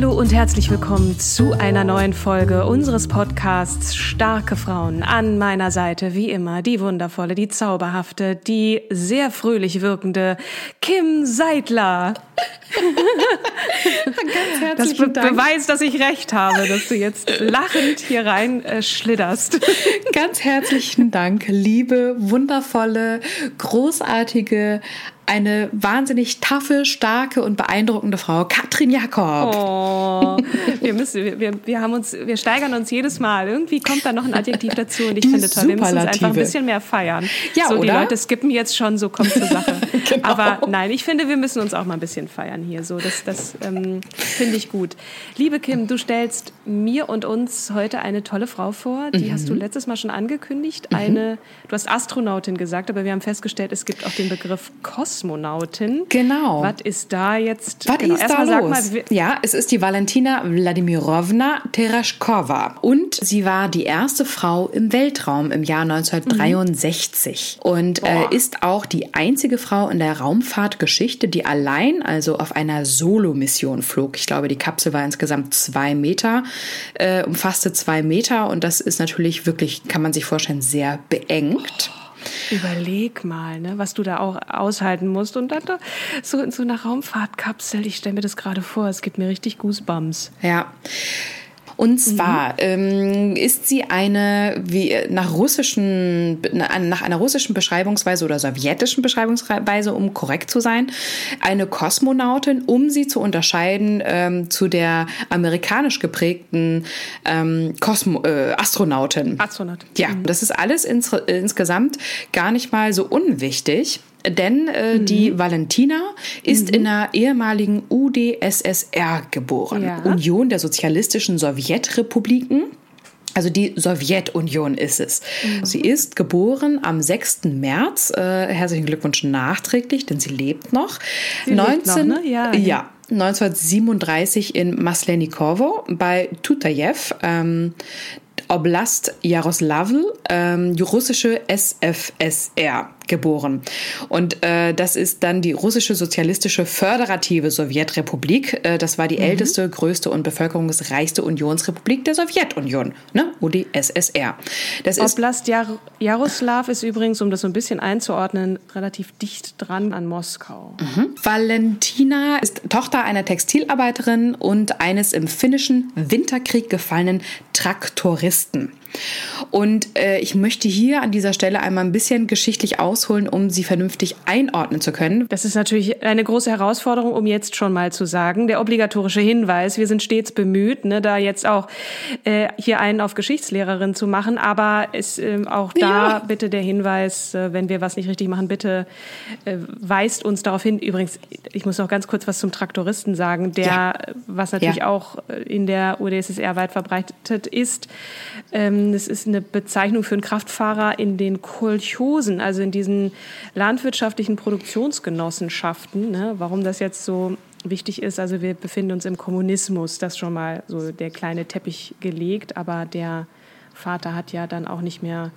Hallo und herzlich willkommen zu einer neuen Folge unseres Podcasts Starke Frauen. An meiner Seite wie immer die wundervolle, die zauberhafte, die sehr fröhlich wirkende Kim Seidler. Ganz herzlichen das be Dank. beweist, dass ich recht habe, dass du jetzt lachend hier rein äh, schlitterst. Ganz herzlichen Dank, liebe, wundervolle, großartige, eine wahnsinnig taffe, starke und beeindruckende Frau, Katrin Jakob. Oh, wir müssen, wir, wir, haben uns, wir steigern uns jedes Mal. Irgendwie kommt da noch ein Adjektiv dazu und ich Die finde toll, wir müssen uns einfach ein bisschen mehr feiern. Ja, so, die oder? Leute skippen jetzt schon, so kommt zur Sache. Genau. Aber nein, ich finde, wir müssen uns auch mal ein bisschen feiern hier. So, das, das ähm, finde ich gut. Liebe Kim, du stellst mir und uns heute eine tolle Frau vor. Die hast du Mhm. letztes Mal schon angekündigt. Eine, du hast Astronautin gesagt, aber wir haben festgestellt, es gibt auch den Begriff Kosmonautin. Genau. Was ist da jetzt? Was genau, ist da erstmal sag los? mal, ja, es ist die Valentina Wladimirovna Tereshkova. Und sie war die erste Frau im Weltraum im Jahr 1963. Und äh, ist auch die einzige Frau in der Raumfahrtgeschichte, die allein, also auf einer Solo-Mission flog. Ich glaube, die Kapsel war insgesamt zwei Meter, äh, umfasste zwei Meter. Und das ist natürlich wirklich, kann man sich vorstellen, sehr beengt. Überleg mal, ne, was du da auch aushalten musst. Und dann da so in so einer Raumfahrtkapsel, ich stelle mir das gerade vor, es gibt mir richtig Goosebumps. Ja. Und zwar ähm, ist sie eine, wie nach russischen, nach einer russischen Beschreibungsweise oder sowjetischen Beschreibungsweise, um korrekt zu sein, eine Kosmonautin, um sie zu unterscheiden ähm, zu der amerikanisch geprägten ähm, Kosmo äh, Astronautin. Astronaut. Ja, das ist alles ins, insgesamt gar nicht mal so unwichtig. Denn äh, die Valentina ist in der ehemaligen UdSSR geboren. Ja. Union der Sozialistischen Sowjetrepubliken. Also die Sowjetunion ist es. Sie ist geboren am 6. März. Äh, herzlichen Glückwunsch nachträglich, denn sie lebt noch. Sie lebt noch, ne? Ja, ja. ja. 1937 in Maslenikowo bei Tutajew, ähm, Oblast Jaroslavl, ähm, russische SFSR geboren. Und äh, das ist dann die russische sozialistische föderative Sowjetrepublik. Äh, das war die älteste, größte und bevölkerungsreichste Unionsrepublik der Sowjetunion, ne? UdSSR. Das ist Oblast Jar Jaroslav ist übrigens, um das so ein bisschen einzuordnen, relativ dicht dran an Moskau. Valentina ist Tochter einer Textilarbeiterin und eines im finnischen Winterkrieg gefallenen Traktoristen. Und äh, ich möchte hier an dieser Stelle einmal ein bisschen geschichtlich ausholen, um sie vernünftig einordnen zu können. Das ist natürlich eine große Herausforderung, um jetzt schon mal zu sagen. Der obligatorische Hinweis, wir sind stets bemüht, ne, da jetzt auch äh, hier einen auf Geschichtslehrerin zu machen. Aber es, ähm, auch da Ja. bitte der Hinweis, äh, wenn wir was nicht richtig machen, bitte äh, weist uns darauf hin. Übrigens, ich muss noch ganz kurz was zum Traktoristen sagen, der, Ja. äh, was natürlich Ja. auch äh, in der UdSSR weit verbreitet ist. Ähm, das ist eine Bezeichnung für einen Kraftfahrer in den Kolchosen, also in diesen landwirtschaftlichen Produktionsgenossenschaften. Ne? Warum das jetzt so wichtig ist, also wir befinden uns im Kommunismus, das schon mal so der kleine Teppich gelegt, aber der Vater hat ja dann auch nicht mehr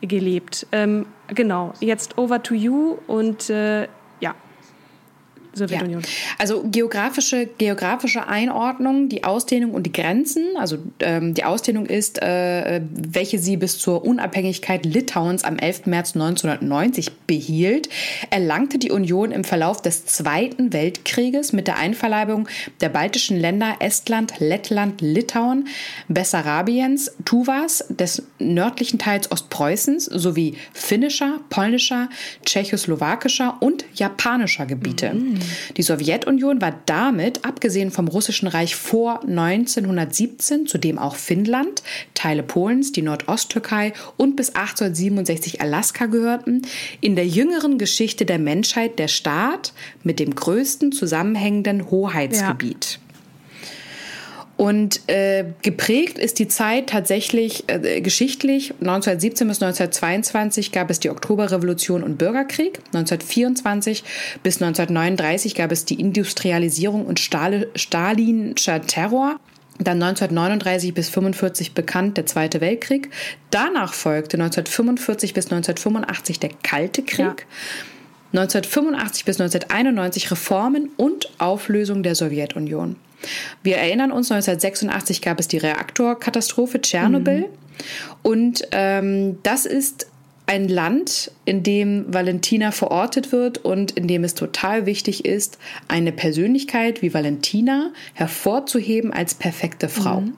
gelebt. Ähm, genau, jetzt over to you und äh, Sowjetunion. Ja. Also geografische, geografische Einordnung, die Ausdehnung und die Grenzen. Also ähm, die Ausdehnung ist, äh, welche sie bis zur Unabhängigkeit Litauens am 11. März 1990 behielt, erlangte die Union im Verlauf des Zweiten Weltkrieges mit der Einverleibung der baltischen Länder Estland, Lettland, Litauen, Bessarabiens, Tuvas, des nördlichen Teils Ostpreußens sowie finnischer, polnischer, tschechoslowakischer und japanischer Gebiete. Mhm. Die Sowjetunion war damit, abgesehen vom Russischen Reich vor 1917, zu dem auch Finnland, Teile Polens, die Nordosttürkei und bis 1867 Alaska gehörten, in der jüngeren Geschichte der Menschheit der Staat mit dem größten zusammenhängenden Hoheitsgebiet. Ja. Und äh, geprägt ist die Zeit tatsächlich äh, geschichtlich. 1917 bis 1922 gab es die Oktoberrevolution und Bürgerkrieg. 1924 bis 1939 gab es die Industrialisierung und Stal Stalinscher Terror. Dann 1939 bis 1945 bekannt der Zweite Weltkrieg. Danach folgte 1945 bis 1985 der Kalte Krieg. Ja. 1985 bis 1991 Reformen und Auflösung der Sowjetunion. Wir erinnern uns, 1986 gab es die Reaktorkatastrophe Tschernobyl. Mhm. Und ähm, das ist ein Land, in dem Valentina verortet wird und in dem es total wichtig ist, eine Persönlichkeit wie Valentina hervorzuheben als perfekte Frau. Mhm.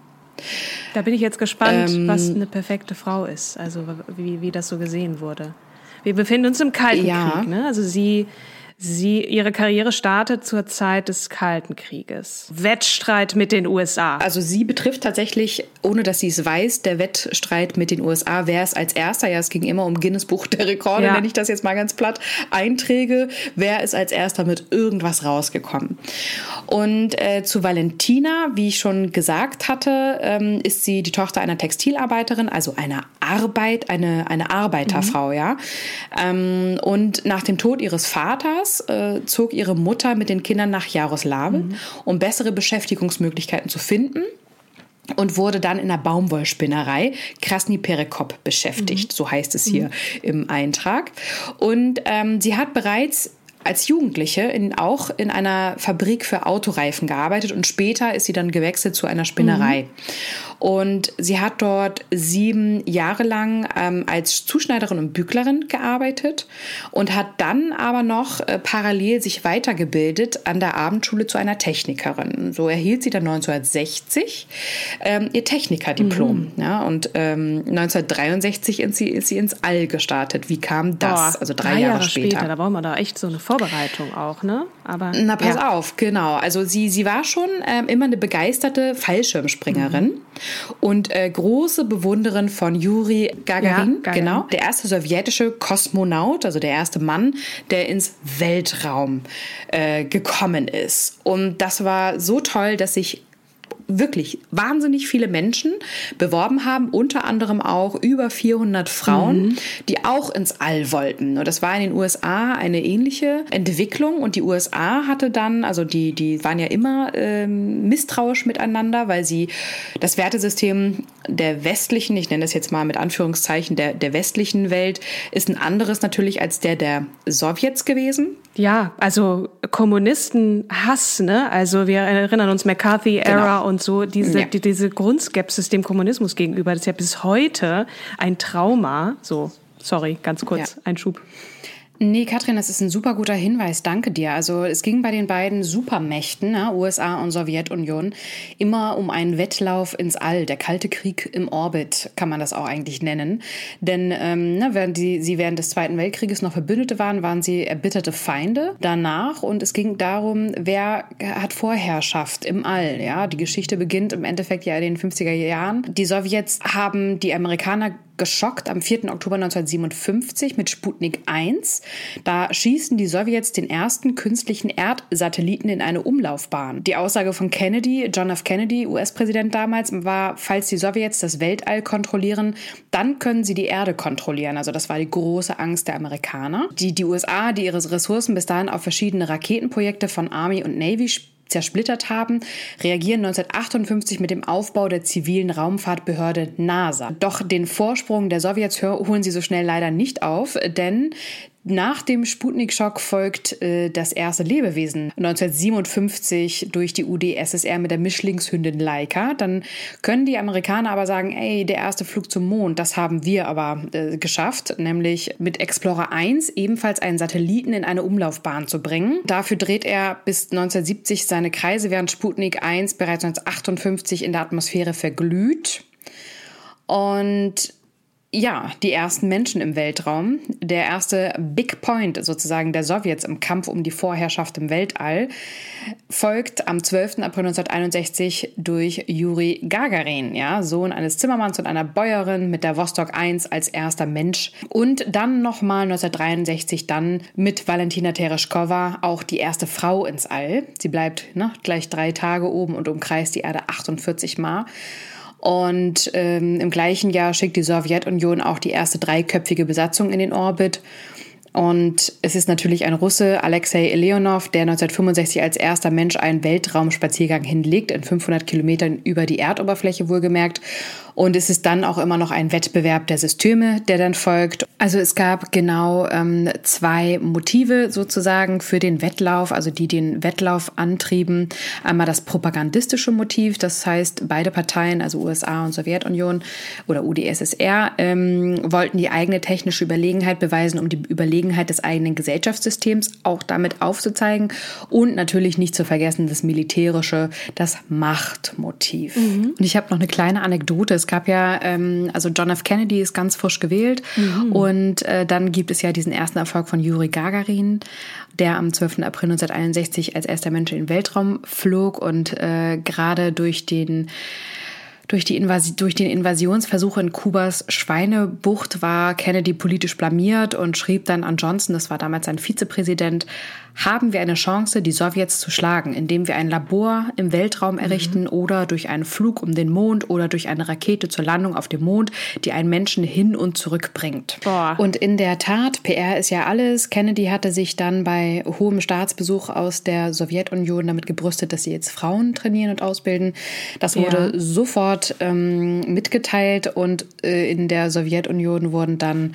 Da bin ich jetzt gespannt, ähm, was eine perfekte Frau ist, also wie, wie das so gesehen wurde. Wir befinden uns im Kalten ja. Krieg, ne? Also sie Sie, ihre Karriere startet zur Zeit des Kalten Krieges. Wettstreit mit den USA. Also sie betrifft tatsächlich, ohne dass sie es weiß, der Wettstreit mit den USA. Wer es als erster, ja, es ging immer um Guinness Buch der Rekorde, ja. nenne ich das jetzt mal ganz platt, Einträge. Wer ist als erster mit irgendwas rausgekommen? Und äh, zu Valentina, wie ich schon gesagt hatte, ähm, ist sie die Tochter einer Textilarbeiterin, also einer Arbeit, eine, eine Arbeiterfrau, mhm. ja. Ähm, und nach dem Tod ihres Vaters Jahres äh, zog ihre Mutter mit den Kindern nach Jaroslawl, mhm. um bessere Beschäftigungsmöglichkeiten zu finden und wurde dann in der Baumwollspinnerei Krasny Perekop beschäftigt, mhm. so heißt es hier mhm. im Eintrag. Und ähm, sie hat bereits als Jugendliche in, auch in einer Fabrik für Autoreifen gearbeitet und später ist sie dann gewechselt zu einer Spinnerei. Mhm. Und sie hat dort sieben Jahre lang ähm, als Zuschneiderin und Büglerin gearbeitet und hat dann aber noch äh, parallel sich weitergebildet an der Abendschule zu einer Technikerin. So erhielt sie dann 1960 ähm, ihr Technikerdiplom. Mhm. Ja, und ähm, 1963 ist sie, ist sie ins All gestartet. Wie kam das? Boah, also drei, drei Jahre, Jahre später. später. Da brauchen wir da echt so eine Vorbereitung auch, ne? Aber na pass ja. auf, genau. Also sie sie war schon ähm, immer eine begeisterte Fallschirmspringerin. Mhm und äh, große Bewunderin von Juri Gagarin, ja, genau, der erste sowjetische Kosmonaut, also der erste Mann, der ins Weltraum äh, gekommen ist. Und das war so toll, dass sich wirklich wahnsinnig viele Menschen beworben haben, unter anderem auch über 400 Frauen, mhm. die auch ins All wollten. Und das war in den USA eine ähnliche Entwicklung. Und die USA hatte dann, also die, die waren ja immer ähm, misstrauisch miteinander, weil sie das Wertesystem der westlichen, ich nenne das jetzt mal mit Anführungszeichen, der, der westlichen Welt, ist ein anderes natürlich als der der Sowjets gewesen. Ja, also Kommunistenhass, ne? Also wir erinnern uns McCarthy-Ära genau. und so, diese, ja. die, diese Grundskepsis dem Kommunismus gegenüber, das ist ja bis heute ein Trauma. So, sorry, ganz kurz, ja. Schub. Nee, Katrin, das ist ein super guter Hinweis. Danke dir. Also es ging bei den beiden Supermächten, ne, USA und Sowjetunion, immer um einen Wettlauf ins All. Der Kalte Krieg im Orbit kann man das auch eigentlich nennen. Denn ähm, ne, während die, sie während des Zweiten Weltkrieges noch Verbündete waren, waren sie erbitterte Feinde danach. Und es ging darum, wer hat Vorherrschaft im All. Ja, Die Geschichte beginnt im Endeffekt ja in den 50er Jahren. Die Sowjets haben die Amerikaner geschockt am 4. Oktober 1957 mit Sputnik 1. Da schießen die Sowjets den ersten künstlichen Erdsatelliten in eine Umlaufbahn. Die Aussage von Kennedy, John F. Kennedy, US-Präsident damals, war, falls die Sowjets das Weltall kontrollieren, dann können sie die Erde kontrollieren. Also das war die große Angst der Amerikaner. Die, die USA, die ihre Ressourcen bis dahin auf verschiedene Raketenprojekte von Army und Navy zersplittert haben, reagieren 1958 mit dem Aufbau der zivilen Raumfahrtbehörde NASA. Doch den Vorsprung der Sowjets holen sie so schnell leider nicht auf, denn Nach dem Sputnik-Schock folgt äh, das erste Lebewesen 1957 durch die UdSSR mit der Mischlingshündin Laika. Dann können die Amerikaner aber sagen, ey, der erste Flug zum Mond, das haben wir aber äh, geschafft, nämlich mit Explorer 1 ebenfalls einen Satelliten in eine Umlaufbahn zu bringen. Dafür dreht er bis 1970 seine Kreise, während Sputnik 1 bereits 1958 in der Atmosphäre verglüht. Und ja, die ersten Menschen im Weltraum. Der erste Big Point sozusagen der Sowjets im Kampf um die Vorherrschaft im Weltall folgt am 12. April 1961 durch Juri Gagarin, ja, Sohn eines Zimmermanns und einer Bäuerin mit der Vostok 1 als erster Mensch. Und dann nochmal 1963 dann mit Valentina Tereshkova auch die erste Frau ins All. Sie bleibt ne, gleich drei Tage oben und umkreist die Erde 48 Mal. Und ähm, im gleichen Jahr schickt die Sowjetunion auch die erste dreiköpfige Besatzung in den Orbit. Und es ist natürlich ein Russe, Alexei Leonov, der 1965 als erster Mensch einen Weltraumspaziergang hinlegt, in 500 Kilometern über die Erdoberfläche wohlgemerkt. Und es ist dann auch immer noch ein Wettbewerb der Systeme, der dann folgt. Also es gab genau ähm, zwei Motive sozusagen für den Wettlauf, also die den Wettlauf antrieben. Einmal das propagandistische Motiv, das heißt beide Parteien, also USA und Sowjetunion oder UdSSR, ähm, wollten die eigene technische Überlegenheit beweisen, um die Überlegenheit des eigenen Gesellschaftssystems auch damit aufzuzeigen. Und natürlich nicht zu vergessen das militärische, das Machtmotiv. Mhm. Und ich habe noch eine kleine Anekdote es gab ja, ähm, also John F. Kennedy ist ganz frisch gewählt mhm. und äh, dann gibt es ja diesen ersten Erfolg von Juri Gagarin, der am 12. April 1961 als erster Mensch in den Weltraum flog und äh, gerade durch den durch, die Invasi durch den Invasionsversuch in Kubas Schweinebucht war Kennedy politisch blamiert und schrieb dann an Johnson, das war damals sein Vizepräsident, haben wir eine Chance, die Sowjets zu schlagen, indem wir ein Labor im Weltraum mhm. errichten mhm. oder durch einen Flug um den Mond oder durch eine Rakete zur Landung auf dem Mond, die einen Menschen hin und zurück bringt. Boah. Und in der Tat, PR ist ja alles. Kennedy hatte sich dann bei hohem Staatsbesuch aus der Sowjetunion damit gebrüstet, dass sie jetzt Frauen trainieren und ausbilden. Das wurde ja. sofort ähm, mitgeteilt und äh, in der Sowjetunion wurden dann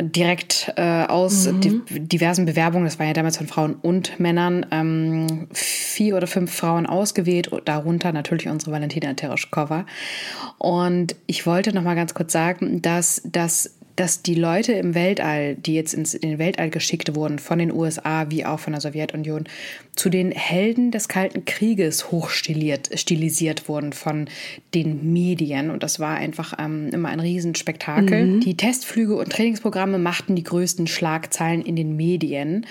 direkt äh, aus mhm. di diversen Bewerbungen, das war ja damals von Frauen und Männern, ähm, vier oder fünf Frauen ausgewählt, darunter natürlich unsere Valentina Tereshkova. Und ich wollte noch mal ganz kurz sagen, dass das dass die Leute im Weltall, die jetzt ins, in den Weltall geschickt wurden, von den USA wie auch von der Sowjetunion, zu den Helden des Kalten Krieges hochstilisiert wurden von den Medien. Und das war einfach ähm, immer ein Riesenspektakel. Mhm. Die Testflüge und Trainingsprogramme machten die größten Schlagzeilen in den Medien.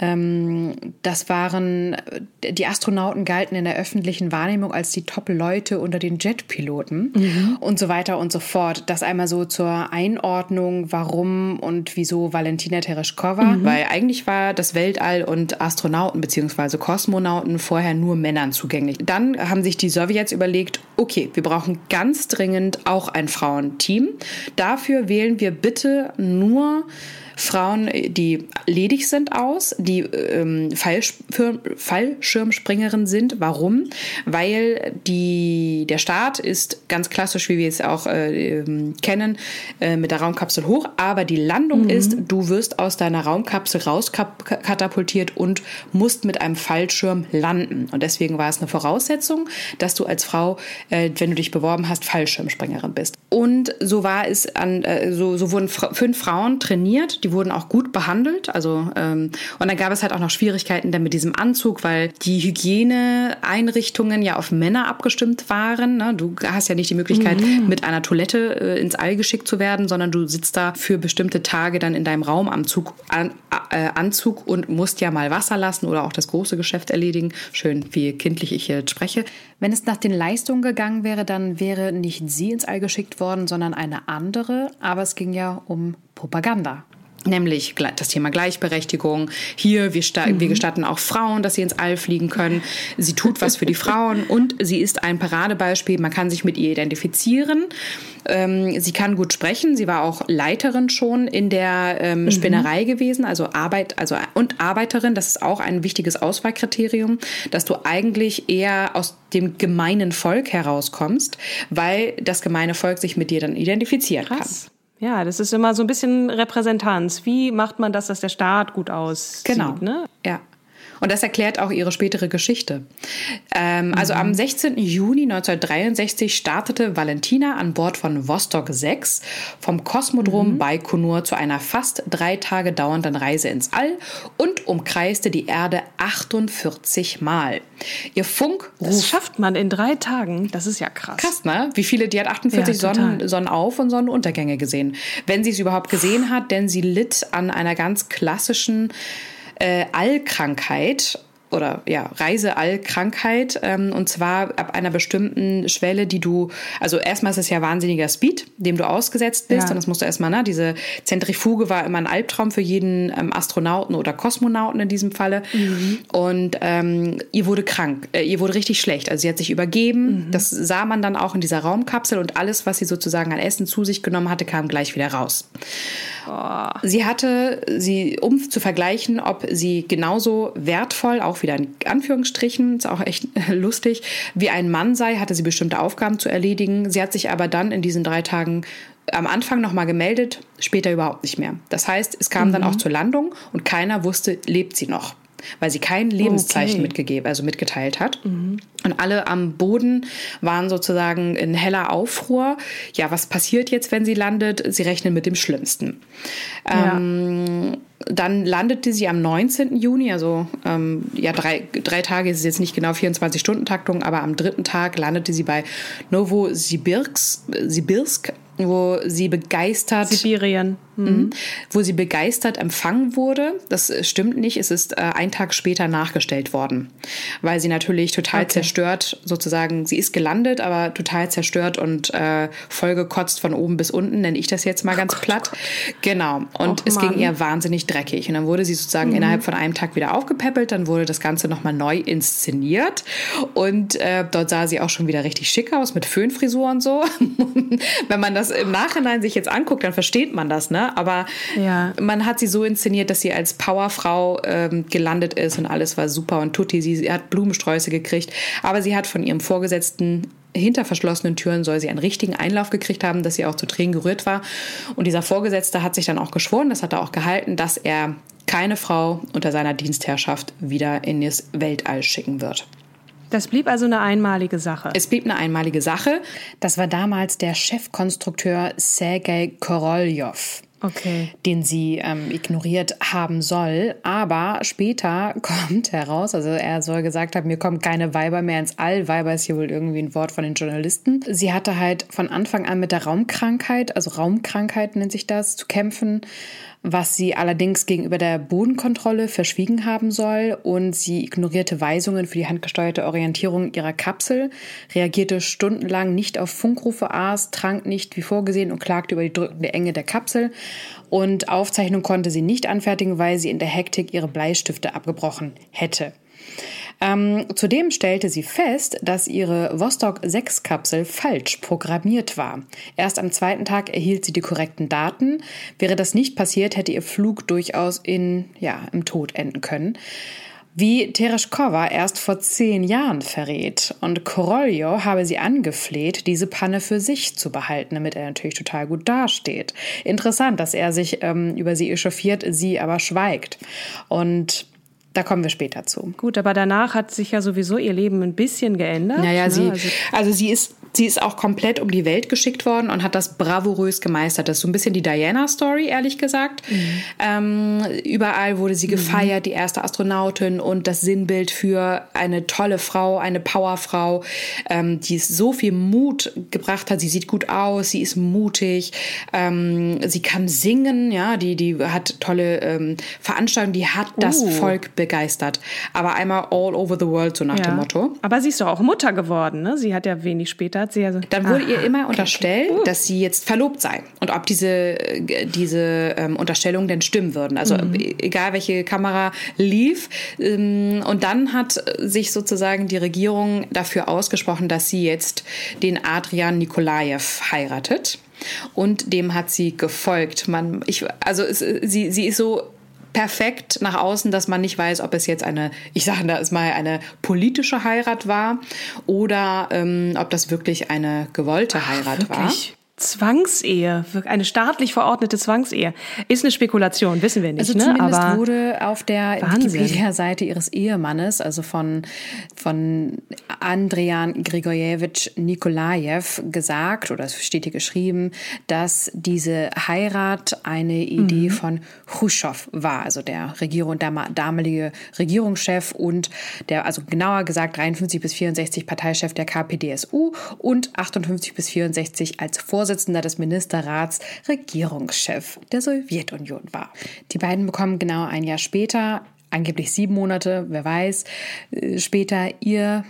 Ähm, das waren, die Astronauten galten in der öffentlichen Wahrnehmung als die Top-Leute unter den Jetpiloten mhm. und so weiter und so fort. Das einmal so zur Einordnung, warum und wieso Valentina Tereshkova, mhm. weil eigentlich war das Weltall und Astronauten bzw. Kosmonauten vorher nur Männern zugänglich. Dann haben sich die Sowjets überlegt, okay, wir brauchen ganz dringend auch ein Frauenteam. Dafür wählen wir bitte nur Frauen, die ledig sind, aus, die ähm, Fallschirmspringerin sind. Warum? Weil die, der Start ist ganz klassisch, wie wir es auch äh, ähm, kennen, äh, mit der Raumkapsel hoch, aber die Landung mhm. ist, du wirst aus deiner Raumkapsel rauskatapultiert und musst mit einem Fallschirm landen. Und deswegen war es eine Voraussetzung, dass du als Frau, äh, wenn du dich beworben hast, Fallschirmspringerin bist. Und so war es an, äh, so, so wurden fünf Frauen trainiert, die wurden auch gut behandelt. Also ähm, und dann gab es halt auch noch Schwierigkeiten dann mit diesem Anzug, weil die Hygieneeinrichtungen ja auf Männer abgestimmt waren. Ne? Du hast ja nicht die Möglichkeit, mhm. mit einer Toilette äh, ins All geschickt zu werden, sondern du sitzt da für bestimmte Tage dann in deinem Raumanzug an, äh, Anzug und musst ja mal Wasser lassen oder auch das große Geschäft erledigen. Schön, wie kindlich ich hier spreche. Wenn es nach den Leistungen gegangen wäre, dann wäre nicht sie ins All geschickt worden, sondern eine andere. Aber es ging ja um Propaganda. Nämlich das Thema Gleichberechtigung. Hier, wir, mhm. wir, gestatten auch Frauen, dass sie ins All fliegen können. Sie tut was für die Frauen und sie ist ein Paradebeispiel. Man kann sich mit ihr identifizieren. Ähm, sie kann gut sprechen. Sie war auch Leiterin schon in der ähm, mhm. Spinnerei gewesen, also Arbeit, also und Arbeiterin. Das ist auch ein wichtiges Auswahlkriterium, dass du eigentlich eher aus dem gemeinen Volk herauskommst, weil das gemeine Volk sich mit dir dann identifizieren Krass. kann. Ja, das ist immer so ein bisschen Repräsentanz. Wie macht man das, dass der Staat gut aussieht? Genau. Ne? Ja. Und das erklärt auch ihre spätere Geschichte. Ähm, also am 16. Juni 1963 startete Valentina an Bord von Vostok 6 vom Kosmodrom mhm. Baikonur zu einer fast drei Tage dauernden Reise ins All und umkreiste die Erde 48 Mal. Ihr Funk Das schafft man in drei Tagen. Das ist ja krass. Krass, ne? Wie viele, die hat 48 ja, Sonnen, Sonnenauf- und Sonnenuntergänge gesehen. Wenn sie es überhaupt gesehen hat, denn sie litt an einer ganz klassischen äh, Allkrankheit oder ja, Reiseallkrankheit ähm, und zwar ab einer bestimmten Schwelle, die du, also erstmal ist es ja wahnsinniger Speed, dem du ausgesetzt bist ja. und das musst du erstmal, ne, diese Zentrifuge war immer ein Albtraum für jeden ähm, Astronauten oder Kosmonauten in diesem Falle mhm. und ähm, ihr wurde krank, äh, ihr wurde richtig schlecht, also sie hat sich übergeben, mhm. das sah man dann auch in dieser Raumkapsel und alles, was sie sozusagen an Essen zu sich genommen hatte, kam gleich wieder raus. Oh. Sie hatte, sie, um zu vergleichen, ob sie genauso wertvoll, auch wieder in Anführungsstrichen, ist auch echt lustig, wie ein Mann sei, hatte sie bestimmte Aufgaben zu erledigen. Sie hat sich aber dann in diesen drei Tagen am Anfang nochmal gemeldet, später überhaupt nicht mehr. Das heißt, es kam mhm. dann auch zur Landung und keiner wusste, lebt sie noch weil sie kein Lebenszeichen okay. mitgegeben, also mitgeteilt hat. Mhm. Und alle am Boden waren sozusagen in heller Aufruhr. Ja, was passiert jetzt, wenn sie landet? Sie rechnen mit dem Schlimmsten. Ja. Ähm, dann landete sie am 19. Juni, also ähm, ja, drei, drei Tage ist es jetzt nicht genau 24-Stunden-Taktung, aber am dritten Tag landete sie bei Novosibirsk, Sibirsk wo sie begeistert. Sibirien. Mhm. Wo sie begeistert empfangen wurde. Das stimmt nicht. Es ist äh, ein Tag später nachgestellt worden. Weil sie natürlich total okay. zerstört, sozusagen, sie ist gelandet, aber total zerstört und äh, vollgekotzt von oben bis unten, nenne ich das jetzt mal ganz oh platt. Gott. Genau. Und Och, es Mann. ging ihr wahnsinnig dreckig. Und dann wurde sie sozusagen mhm. innerhalb von einem Tag wieder aufgepäppelt. Dann wurde das Ganze nochmal neu inszeniert. Und äh, dort sah sie auch schon wieder richtig schick aus mit Föhnfrisur und so. Wenn man das im Nachhinein sich jetzt anguckt, dann versteht man das, ne? Aber ja. man hat sie so inszeniert, dass sie als Powerfrau ähm, gelandet ist und alles war super und Tutti, sie, sie hat Blumensträuße gekriegt, aber sie hat von ihrem Vorgesetzten hinter verschlossenen Türen soll sie einen richtigen Einlauf gekriegt haben, dass sie auch zu Tränen gerührt war. Und dieser Vorgesetzte hat sich dann auch geschworen, das hat er auch gehalten, dass er keine Frau unter seiner Dienstherrschaft wieder in das Weltall schicken wird. Das blieb also eine einmalige Sache. Es blieb eine einmalige Sache. Das war damals der Chefkonstrukteur Sergei Korolev. Okay. den sie ähm, ignoriert haben soll. Aber später kommt heraus, also er soll gesagt haben, mir kommen keine Weiber mehr ins All. Weiber ist hier wohl irgendwie ein Wort von den Journalisten. Sie hatte halt von Anfang an mit der Raumkrankheit, also Raumkrankheit nennt sich das, zu kämpfen was sie allerdings gegenüber der Bodenkontrolle verschwiegen haben soll und sie ignorierte Weisungen für die handgesteuerte Orientierung ihrer Kapsel, reagierte stundenlang nicht auf Funkrufe, aß, trank nicht wie vorgesehen und klagte über die drückende Enge der Kapsel und Aufzeichnung konnte sie nicht anfertigen, weil sie in der Hektik ihre Bleistifte abgebrochen hätte. Ähm, zudem stellte sie fest, dass ihre Vostok 6 Kapsel falsch programmiert war. Erst am zweiten Tag erhielt sie die korrekten Daten. Wäre das nicht passiert, hätte ihr Flug durchaus in, ja, im Tod enden können wie Tereshkova erst vor zehn Jahren verrät. Und Koroljo habe sie angefleht, diese Panne für sich zu behalten, damit er natürlich total gut dasteht. Interessant, dass er sich ähm, über sie echauffiert, sie aber schweigt. Und da kommen wir später zu. Gut, aber danach hat sich ja sowieso ihr Leben ein bisschen geändert. Naja, ne? sie, also, also sie ist Sie ist auch komplett um die Welt geschickt worden und hat das bravourös gemeistert. Das ist so ein bisschen die Diana-Story, ehrlich gesagt. Mhm. Ähm, überall wurde sie mhm. gefeiert, die erste Astronautin und das Sinnbild für eine tolle Frau, eine Powerfrau, ähm, die so viel Mut gebracht hat. Sie sieht gut aus, sie ist mutig, ähm, sie kann singen, ja, die, die hat tolle ähm, Veranstaltungen, die hat das uh. Volk begeistert. Aber einmal all over the world, so nach ja. dem Motto. Aber sie ist doch auch Mutter geworden, ne? Sie hat ja wenig später hat sie also. Dann wurde aha, ihr immer unterstellt, okay. dass sie jetzt verlobt sei und ob diese, diese ähm, Unterstellungen denn stimmen würden. Also mhm. egal welche Kamera lief. Ähm, und dann hat sich sozusagen die Regierung dafür ausgesprochen, dass sie jetzt den Adrian Nikolaev heiratet. Und dem hat sie gefolgt. Man, ich, also es, sie, sie ist so perfekt nach außen, dass man nicht weiß, ob es jetzt eine, ich sage da ist mal eine politische Heirat war oder ähm, ob das wirklich eine gewollte Heirat Ach, war. Zwangsehe, eine staatlich verordnete Zwangsehe. Ist eine Spekulation, wissen wir nicht. Also ne? zumindest Aber wurde auf der. Wikipedia-Seite ihres Ehemannes, also von, von Andrian Grigorjewitsch Nikolajew gesagt, oder es steht hier geschrieben, dass diese Heirat eine Idee von Khrushchev war, also der Regierung, der damalige Regierungschef und der, also genauer gesagt 53 bis 64 Parteichef der KPDSU und 58 bis 64 als Vorsitzender des Ministerrats Regierungschef der Sowjetunion war. Die beiden bekommen genau ein Jahr später, angeblich sieben Monate, wer weiß, äh, später ihr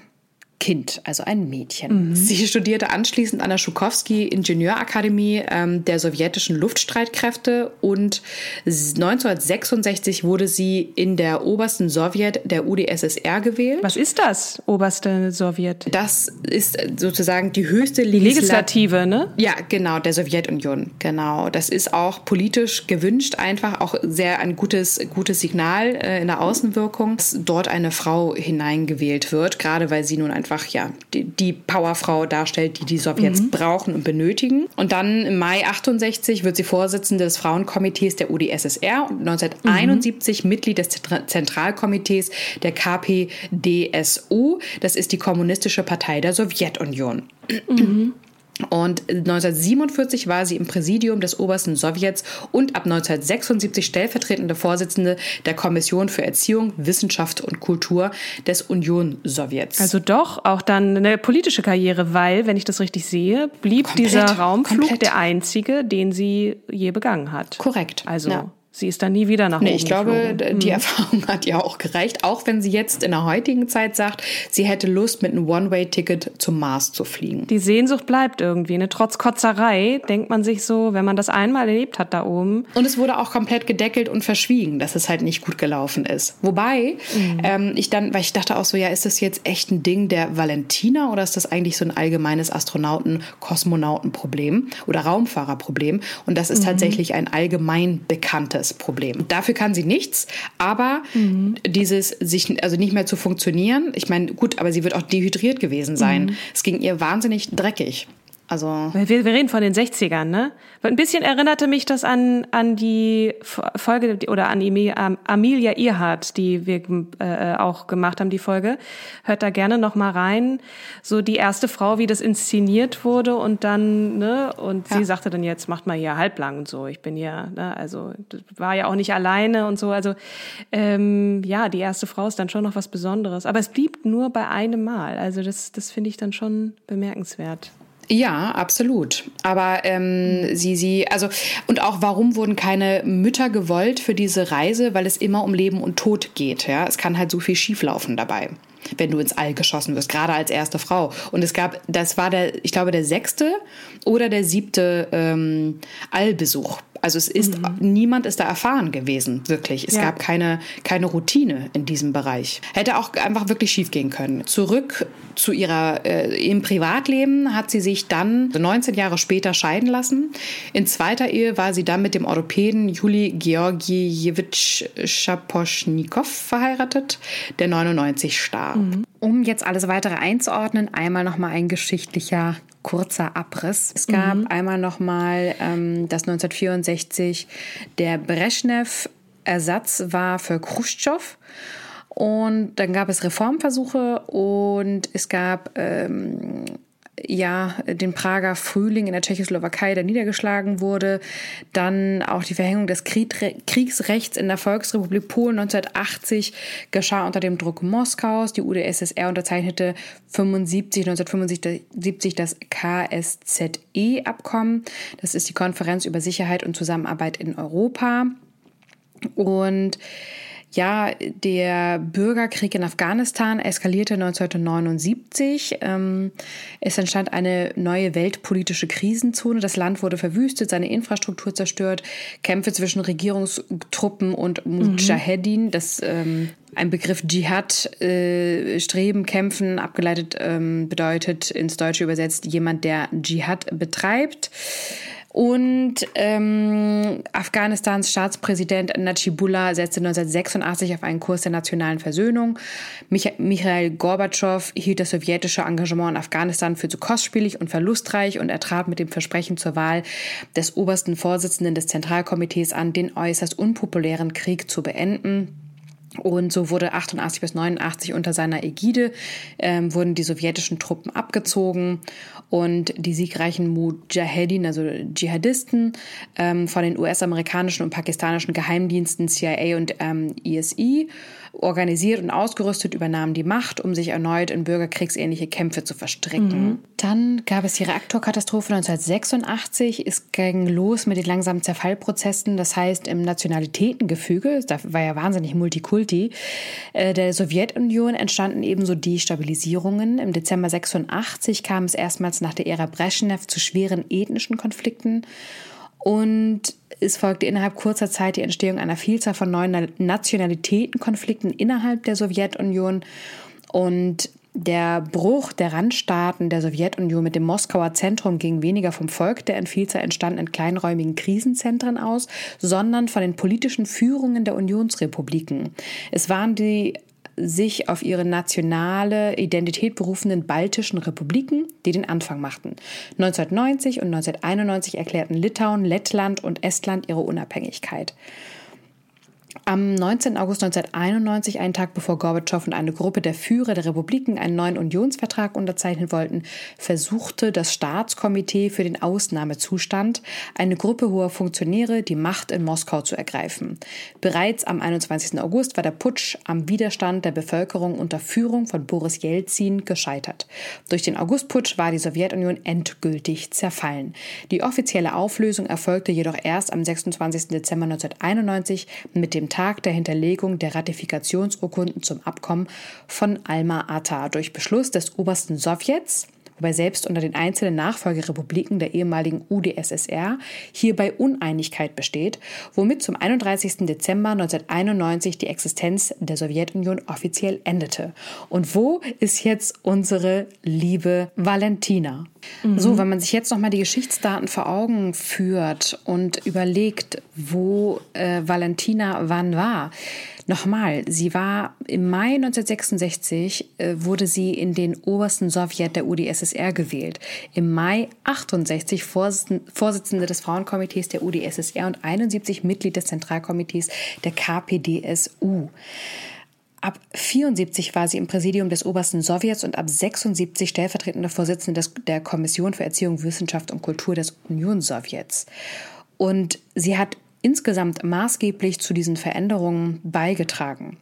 Kind, also ein Mädchen. Sie studierte anschließend an der Schukowski Ingenieurakademie ähm, der sowjetischen Luftstreitkräfte und 1966 wurde sie in der obersten Sowjet der UdSSR gewählt. was ist das, oberste Sowjet? Das ist sozusagen die höchste Die Legislative, ne? ja, genau, der Sowjetunion, genau. Das ist auch politisch gewünscht, einfach auch sehr ein gutes, gutes Signal äh, in der Außenwirkung, dass dort eine Frau hineingewählt wird, gerade weil sie nun einfach ja die, die Powerfrau darstellt, die die Sowjets brauchen und benötigen. Und dann im Mai 68 wird sie Vorsitzende des Frauenkomitees der UdSSR und 1971 Mitglied des Zentra- Zentralkomitees der KPDSU. Das ist die Kommunistische Partei der Sowjetunion. Und 1947 war sie im Präsidium des obersten Sowjets und ab 1976 stellvertretende Vorsitzende der Kommission für Erziehung, Wissenschaft und Kultur des Union-Sowjets. Also doch auch dann eine politische Karriere, weil, wenn ich das richtig sehe, blieb Komplett, dieser Raumflug komplett. der einzige, den sie je begangen hat. Korrekt, Also ja. Sie ist dann nie wieder nach Nee, oben ich glaube, geflogen. die Erfahrung hat ihr auch gereicht, auch wenn sie jetzt in der heutigen Zeit sagt, sie hätte Lust, mit einem One-Way-Ticket zum Mars zu fliegen. Die Sehnsucht bleibt irgendwie. Ne? Trotz Kotzerei denkt man sich so, wenn man das einmal erlebt hat da oben, Und es wurde auch komplett gedeckelt und verschwiegen, dass es halt nicht gut gelaufen ist. Wobei ähm, ich dann, weil ich dachte auch so, ja, ist das jetzt echt ein Ding der Valentina oder ist das eigentlich so ein allgemeines Astronauten-Kosmonautenproblem oder Raumfahrerproblem? Und das ist tatsächlich ein allgemein bekanntes Problem. Dafür kann sie nichts, aber dieses sich also nicht mehr zu funktionieren. Ich meine, gut, aber sie wird auch dehydriert gewesen sein. Es ging ihr wahnsinnig dreckig. Also Wir, wir reden von den 60ern, ne? Ein bisschen erinnerte mich das an, an die Folge oder an Amelia Earhart, die wir äh, auch gemacht haben, die Folge. Hört da gerne noch mal rein. So die erste Frau, wie das inszeniert wurde und dann, ne? Und sie sagte dann jetzt, macht mal hier halblang und so. Ich bin hier, ne? Also war ja auch nicht alleine und so. Also ähm, ja, die erste Frau ist dann schon noch was Besonderes. Aber es blieb nur bei einem Mal. Also das, das finde ich dann schon bemerkenswert. Ja, absolut. Aber ähm, sie, sie, also, und auch warum wurden keine Mütter gewollt für diese Reise? Weil es immer um Leben und Tod geht. Ja, es kann halt so viel schieflaufen dabei, wenn du ins All geschossen wirst, gerade als erste Frau. Und es gab, das war der, ich glaube, der sechste oder der siebte ähm, Allbesuch. Also es ist, niemand ist da erfahren gewesen, wirklich. Es Ja. gab keine, keine Routine in diesem Bereich. Hätte auch einfach wirklich schief gehen können. Zurück zu ihrer, äh, im Privatleben hat sie sich dann 19 Jahre später scheiden lassen. In zweiter Ehe war sie dann mit dem Orthopäden Juli Georgievich Schaposchnikow verheiratet, der 99 starb. Um jetzt alles weitere einzuordnen, einmal nochmal ein geschichtlicher kurzer Abriss. Es gab einmal nochmal, ähm, dass 1964 der Brezhnev Ersatz war für Khrushchev. Und dann gab es Reformversuche und es gab ähm, ja den Prager Frühling in der Tschechoslowakei, der niedergeschlagen wurde. Dann auch die Verhängung des Krieg Kriegsrechts in der Volksrepublik Polen 1980 geschah unter dem Druck Moskaus. Die UdSSR unterzeichnete 75, 1975 das KSZE-Abkommen. Das ist die Konferenz über Sicherheit und Zusammenarbeit in Europa. Und ja, der Bürgerkrieg in Afghanistan eskalierte 1979. Ähm, es entstand eine neue weltpolitische Krisenzone. Das Land wurde verwüstet, seine Infrastruktur zerstört. Kämpfe zwischen Regierungstruppen und Mujahedin, das ähm, ein Begriff Dschihad, äh, Streben, Kämpfen, abgeleitet ähm, bedeutet ins Deutsche übersetzt jemand, der Dschihad betreibt. Und ähm, Afghanistans Staatspräsident Najibullah setzte 1986 auf einen Kurs der nationalen Versöhnung. Mich Michael Gorbatschow hielt das sowjetische Engagement in Afghanistan für zu kostspielig und verlustreich und er trat mit dem Versprechen zur Wahl des obersten Vorsitzenden des Zentralkomitees an, den äußerst unpopulären Krieg zu beenden. Und so wurde 88 bis 89 unter seiner Ägide ähm, wurden die sowjetischen Truppen abgezogen und die siegreichen Mujahedin, also Dschihadisten, ähm, von den US-amerikanischen und pakistanischen Geheimdiensten CIA und ähm, ESI organisiert und ausgerüstet, übernahmen die Macht, um sich erneut in bürgerkriegsähnliche Kämpfe zu verstricken. Mhm. Dann gab es die Reaktorkatastrophe 1986. Es ging los mit den langsamen Zerfallprozessen, das heißt im Nationalitätengefüge, da war ja wahnsinnig Multikulti, äh, der Sowjetunion entstanden ebenso Destabilisierungen. Im Dezember 86 kam es erstmals nach der Ära Brezhnev zu schweren ethnischen Konflikten und es folgte innerhalb kurzer Zeit die Entstehung einer Vielzahl von neuen Nationalitätenkonflikten innerhalb der Sowjetunion und der Bruch der Randstaaten der Sowjetunion mit dem Moskauer Zentrum ging weniger vom Volk der in Vielzahl entstandenen kleinräumigen Krisenzentren aus, sondern von den politischen Führungen der Unionsrepubliken. Es waren die sich auf ihre nationale Identität berufenden baltischen Republiken, die den Anfang machten. 1990 und 1991 erklärten Litauen, Lettland und Estland ihre Unabhängigkeit. Am 19. August 1991, einen Tag bevor Gorbatschow und eine Gruppe der Führer der Republiken einen neuen Unionsvertrag unterzeichnen wollten, versuchte das Staatskomitee für den Ausnahmezustand, eine Gruppe hoher Funktionäre, die Macht in Moskau zu ergreifen. Bereits am 21. August war der Putsch am Widerstand der Bevölkerung unter Führung von Boris Jelzin gescheitert. Durch den Augustputsch war die Sowjetunion endgültig zerfallen. Die offizielle Auflösung erfolgte jedoch erst am 26. Dezember 1991 mit dem Tag der Hinterlegung der Ratifikationsurkunden zum Abkommen von Alma-Ata durch Beschluss des obersten Sowjets wobei selbst unter den einzelnen Nachfolgerepubliken der ehemaligen UdSSR hierbei Uneinigkeit besteht, womit zum 31. Dezember 1991 die Existenz der Sowjetunion offiziell endete. Und wo ist jetzt unsere liebe Valentina? Mhm. So, wenn man sich jetzt nochmal die Geschichtsdaten vor Augen führt und überlegt, wo äh, Valentina wann war, Nochmal, sie war im Mai 1966 äh, wurde sie in den obersten Sowjet der UdSSR gewählt. Im Mai 68 Vorsitzende des Frauenkomitees der UdSSR und 71 Mitglied des Zentralkomitees der KPDSU. Ab 74 war sie im Präsidium des obersten Sowjets und ab 76 stellvertretende Vorsitzende des, der Kommission für Erziehung, Wissenschaft und Kultur des Unionsowjets. Und sie hat insgesamt maßgeblich zu diesen Veränderungen beigetragen.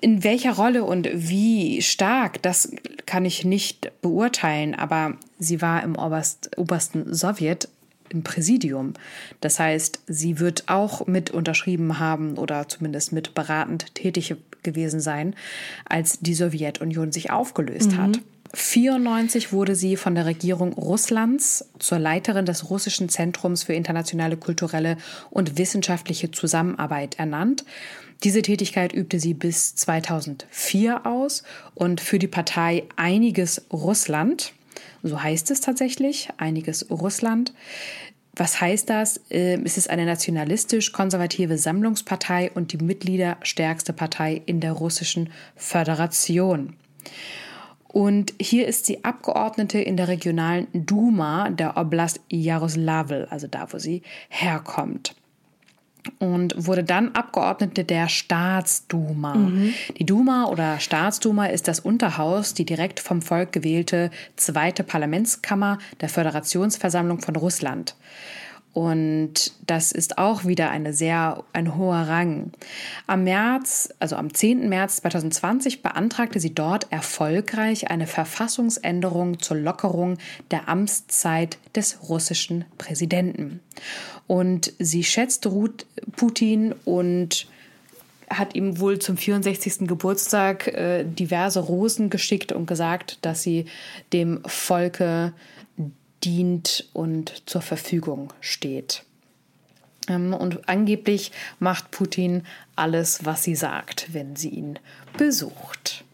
In welcher Rolle und wie stark, das kann ich nicht beurteilen, aber sie war im Oberst, obersten Sowjet im Präsidium. Das heißt, sie wird auch mit unterschrieben haben oder zumindest mit beratend tätig gewesen sein, als die Sowjetunion sich aufgelöst mhm. hat. 1994 wurde sie von der Regierung Russlands zur Leiterin des russischen Zentrums für internationale kulturelle und wissenschaftliche Zusammenarbeit ernannt. Diese Tätigkeit übte sie bis 2004 aus und für die Partei Einiges Russland, so heißt es tatsächlich, Einiges Russland, was heißt das? Ähm, es ist eine nationalistisch-konservative Sammlungspartei und die mitgliederstärkste Partei in der russischen Föderation. Und hier ist sie Abgeordnete in der regionalen Duma der Oblast Jaroslawl, also da, wo sie herkommt. Und wurde dann Abgeordnete der Staatsduma. Mhm. Die Duma oder Staatsduma ist das Unterhaus, die direkt vom Volk gewählte zweite Parlamentskammer der Föderationsversammlung von Russland. Und das ist auch wieder eine sehr, ein hoher Rang. Am März, also am 10. März 2020 beantragte sie dort erfolgreich eine Verfassungsänderung zur Lockerung der Amtszeit des russischen Präsidenten. Und sie schätzt Putin und hat ihm wohl zum 64. Geburtstag äh, diverse Rosen geschickt und gesagt, dass sie dem Volke dient und zur Verfügung steht. Ähm, und angeblich macht Putin alles, was sie sagt, wenn sie ihn besucht.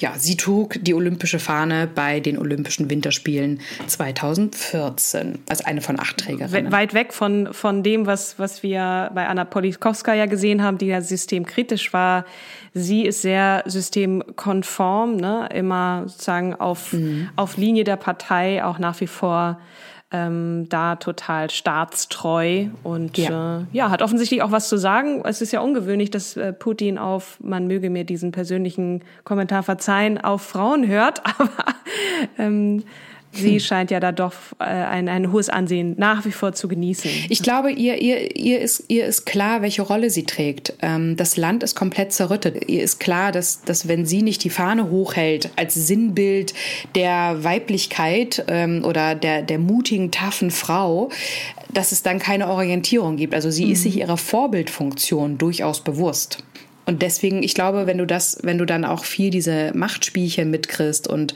Ja, sie trug die olympische Fahne bei den Olympischen Winterspielen 2014 als eine von acht Trägerinnen. Weit weg von, von dem, was, was wir bei Anna Politkovskaya gesehen haben, die ja systemkritisch war. Sie ist sehr systemkonform, ne? immer sozusagen auf, mhm. auf Linie der Partei, auch nach wie vor ähm, da total staatstreu und ja. Äh, ja, hat offensichtlich auch was zu sagen. Es ist ja ungewöhnlich, dass äh, Putin auf, man möge mir diesen persönlichen Kommentar verzeihen, auf Frauen hört, aber ähm, sie scheint ja da doch äh, ein, ein hohes Ansehen nach wie vor zu genießen. Ich glaube, ihr, ihr, ihr, ist, ihr ist klar, welche Rolle sie trägt. Ähm, das Land ist komplett zerrüttet. Ihr ist klar, dass, dass wenn sie nicht die Fahne hochhält als Sinnbild der Weiblichkeit ähm, oder der, der mutigen, taffen Frau, dass es dann keine Orientierung gibt. Also sie mhm. ist sich ihrer Vorbildfunktion durchaus bewusst. Und deswegen, ich glaube, wenn du das, wenn du dann auch viel diese Machtspielchen mitkriegst und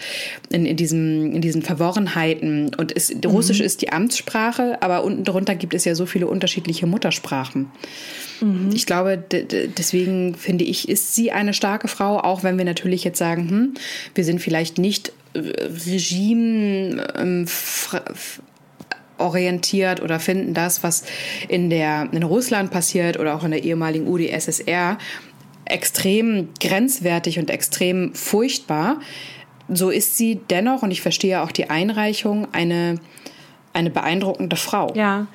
in, in, diesem, in diesen Verworrenheiten und es, mhm. Russisch ist die Amtssprache, aber unten drunter gibt es ja so viele unterschiedliche Muttersprachen. Mhm. Ich glaube, deswegen finde ich, ist sie eine starke Frau, auch wenn wir natürlich jetzt sagen, hm, wir sind vielleicht nicht Regime ähm, orientiert oder finden das, was in der in Russland passiert oder auch in der ehemaligen UdSSR extrem grenzwertig und extrem furchtbar, so ist sie dennoch, und ich verstehe auch die Einreichung, eine eine beeindruckende Frau. Ja,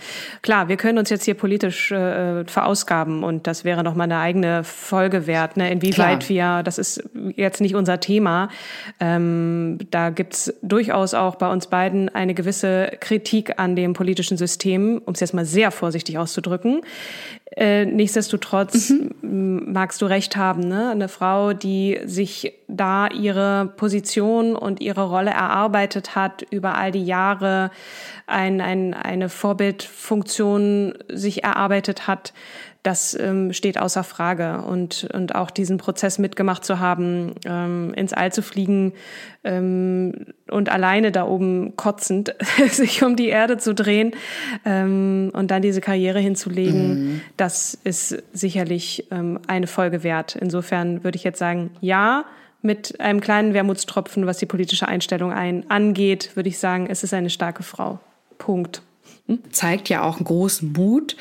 klar, wir können uns jetzt hier politisch äh, verausgaben und das wäre noch mal eine eigene Folge wert, ne? inwieweit klar. wir, das ist jetzt nicht unser Thema, ähm, da gibt's durchaus auch bei uns beiden eine gewisse Kritik an dem politischen System, um es jetzt mal sehr vorsichtig auszudrücken. Äh, nichtsdestotrotz mhm. magst du recht haben, ne? Eine Frau, die sich da ihre Position und ihre Rolle erarbeitet hat über all die Jahre, ein, ein, eine Vorbildfunktion sich erarbeitet hat, das ähm, steht außer Frage. Und, und auch diesen Prozess mitgemacht zu haben, ähm, ins All zu fliegen ähm, und alleine da oben kotzend sich um die Erde zu drehen ähm, und dann diese Karriere hinzulegen, mhm. das ist sicherlich ähm, eine Folge wert. Insofern würde ich jetzt sagen, ja, mit einem kleinen Wermutstropfen, was die politische Einstellung ein, angeht, würde ich sagen, es ist eine starke Frau. Punkt. Hm? Zeigt ja auch einen großen Mut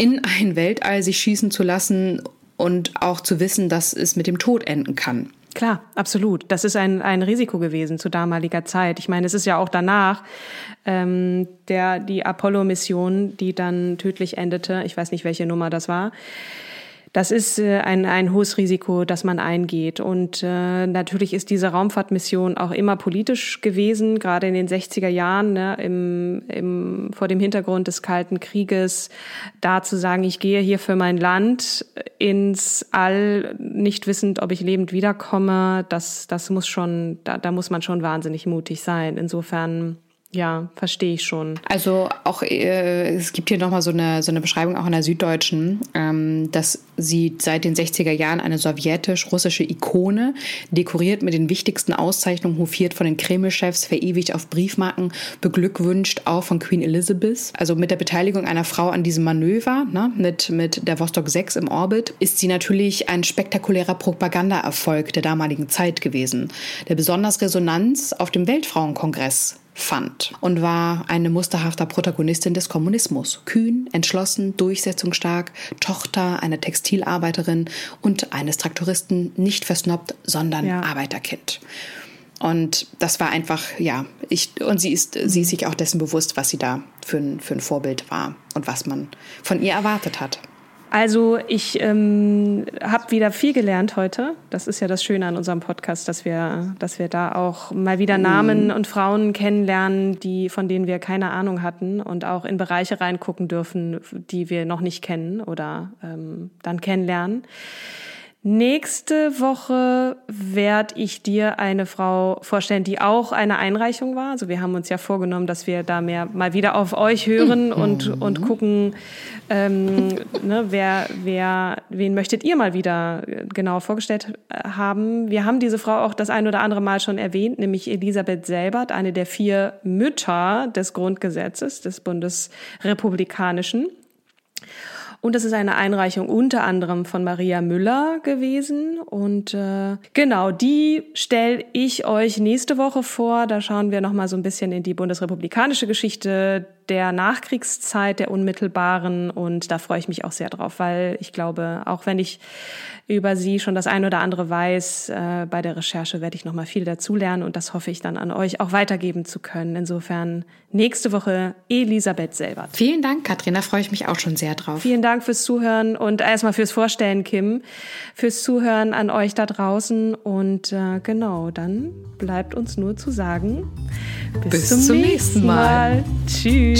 in ein Weltall sich schießen zu lassen und auch zu wissen, dass es mit dem Tod enden kann. Klar, absolut. Das ist ein, ein Risiko gewesen zu damaliger Zeit. Ich meine, es ist ja auch danach ähm, der die Apollo-Mission, die dann tödlich endete. Ich weiß nicht, welche Nummer das war. Das ist äh, ein, ein hohes Risiko, das man eingeht. Und äh, natürlich ist diese Raumfahrtmission auch immer politisch gewesen, gerade in den 60er Jahren, ne, im, im, vor dem Hintergrund des Kalten Krieges, da zu sagen, ich gehe hier für mein Land ins All, nicht wissend, ob ich lebend wiederkomme, das, das muss schon, da, da muss man schon wahnsinnig mutig sein. Insofern ja, verstehe ich schon. Also auch äh, es gibt hier nochmal so eine, so eine Beschreibung auch in der Süddeutschen, ähm, dass sie seit den 60er Jahren eine sowjetisch-russische Ikone, dekoriert mit den wichtigsten Auszeichnungen, hofiert von den Kreml-Chefs, verewigt auf Briefmarken, beglückwünscht auch von Queen Elizabeth. Also mit der Beteiligung einer Frau an diesem Manöver, ne, mit, mit der Vostok 6 im Orbit, ist sie natürlich ein spektakulärer Propagandaerfolg der damaligen Zeit gewesen, der besonders Resonanz auf dem Weltfrauenkongress fand und war eine musterhafte Protagonistin des Kommunismus. Kühn, entschlossen, durchsetzungsstark, Tochter einer Textilarbeiterin und eines Traktoristen, nicht versnobbt, sondern ja. Arbeiterkind. Und das war einfach, ja, ich, und sie ist, sie ist sich auch dessen bewusst, was sie da für ein, für ein Vorbild war und was man von ihr erwartet hat. Also ich ähm, habe wieder viel gelernt heute. Das ist ja das Schöne an unserem Podcast, dass wir, dass wir da auch mal wieder Namen mhm. und Frauen kennenlernen, die von denen wir keine Ahnung hatten und auch in Bereiche reingucken dürfen, die wir noch nicht kennen oder ähm, dann kennenlernen. Nächste Woche werde ich dir eine Frau vorstellen, die auch eine Einreichung war. Also wir haben uns ja vorgenommen, dass wir da mehr mal wieder auf euch hören mhm. und, und gucken, ähm, ne, wer, wer, wen möchtet ihr mal wieder genau vorgestellt haben. Wir haben diese Frau auch das ein oder andere Mal schon erwähnt, nämlich Elisabeth Selbert, eine der vier Mütter des Grundgesetzes des Bundesrepublikanischen. Und das ist eine Einreichung unter anderem von Maria Müller gewesen. Und äh, genau, die stelle ich euch nächste Woche vor. Da schauen wir nochmal so ein bisschen in die bundesrepublikanische Geschichte der Nachkriegszeit, der unmittelbaren. Und da freue ich mich auch sehr drauf, weil ich glaube, auch wenn ich über sie schon das ein oder andere weiß, äh, bei der Recherche werde ich nochmal viel dazulernen und das hoffe ich dann an euch auch weitergeben zu können. Insofern nächste Woche Elisabeth Selbert. Vielen Dank, Katrin, da freue ich mich auch schon sehr drauf. Vielen Dank fürs Zuhören und erstmal fürs Vorstellen, Kim, fürs Zuhören an euch da draußen und äh, genau, dann bleibt uns nur zu sagen, bis, bis zum, zum, nächsten Mal. Mal. Tschüss.